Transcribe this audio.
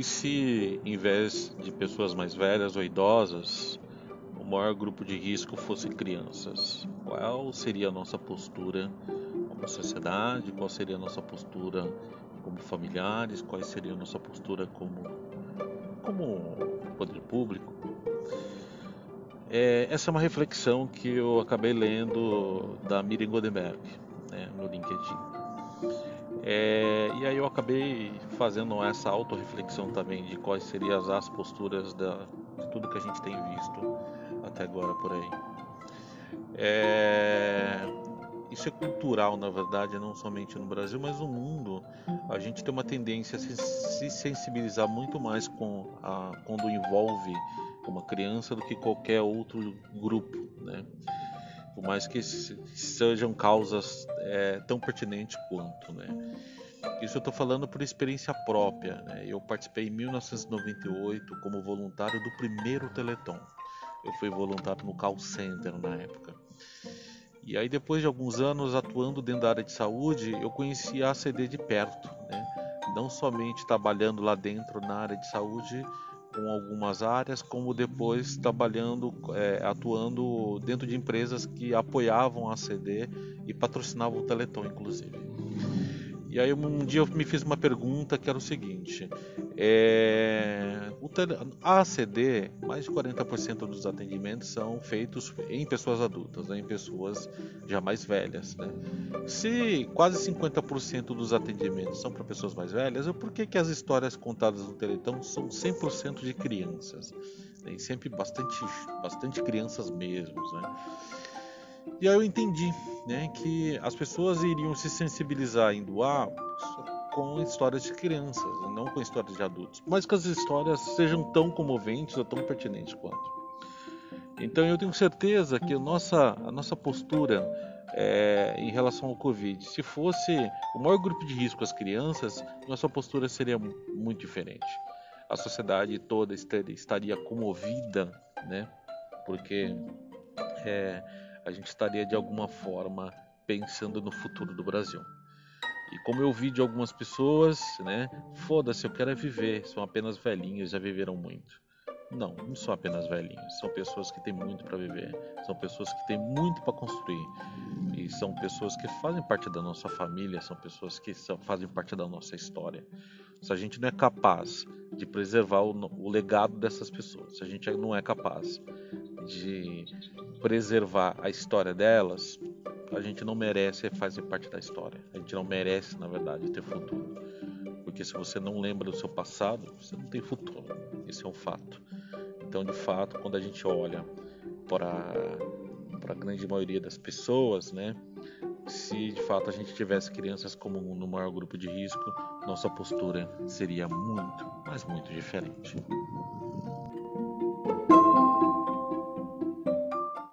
E se, em vez de pessoas mais velhas ou idosas, o maior grupo de risco fosse crianças? Qual seria a nossa postura como sociedade? Qual seria a nossa postura como familiares? Qual seria a nossa postura como, como poder público? É, essa é uma reflexão que eu acabei lendo da Miriam Goldenberg né, no LinkedIn. É, e aí eu acabei fazendo essa autorreflexão também de quais seriam as posturas da, de tudo que a gente tem visto até agora por aí. É, isso é cultural, na verdade, não somente no Brasil, mas no mundo. A gente tem uma tendência a se, se sensibilizar muito mais com a, quando envolve uma criança do que qualquer outro grupo, né? Por mais que sejam causas é, tão pertinentes quanto, né? Isso eu estou falando por experiência própria. Né? Eu participei em 1998 como voluntário do primeiro Teleton. Eu fui voluntário no call center na época. E aí depois de alguns anos atuando dentro da área de saúde, eu conheci a ACD de perto, né? Não somente trabalhando lá dentro na área de saúde, com algumas áreas, como depois trabalhando, é, atuando dentro de empresas que apoiavam a CD e patrocinavam o Teleton, inclusive. E aí um dia eu me fiz uma pergunta que era o seguinte: é, o tele, a ACD, mais de 40% dos atendimentos são feitos em pessoas adultas, né, em pessoas já mais velhas. Né? Se quase 50% dos atendimentos são para pessoas mais velhas, por que, que as histórias contadas no Teletão são 100% de crianças? Tem sempre bastante, bastante crianças mesmo. Né? E aí eu entendi né, que as pessoas iriam se sensibilizar em doar com histórias de crianças, não com histórias de adultos, mas que as histórias sejam tão comoventes ou tão pertinentes quanto. Então eu tenho certeza que a nossa, a nossa postura é, em relação ao Covid, se fosse o maior grupo de risco as crianças, nossa postura seria muito diferente. A sociedade toda estaria comovida, né? Porque é, a gente estaria de alguma forma pensando no futuro do Brasil. E como eu vi de algumas pessoas, né? Foda-se, eu quero é viver. São apenas velhinhos, já viveram muito. Não, não são apenas velhinhos. São pessoas que têm muito para viver. São pessoas que têm muito para construir. E são pessoas que fazem parte da nossa família. São pessoas que são, fazem parte da nossa história. Se a gente não é capaz de preservar o, o legado dessas pessoas, se a gente não é capaz de preservar a história delas, a gente não merece fazer parte da história. A gente não merece, na verdade, ter futuro. Porque se você não lembra do seu passado, você não tem futuro. Esse é um fato. Então, de fato, quando a gente olha para para a grande maioria das pessoas, né? Se de fato a gente tivesse crianças como no maior grupo de risco, nossa postura seria muito, mas muito diferente.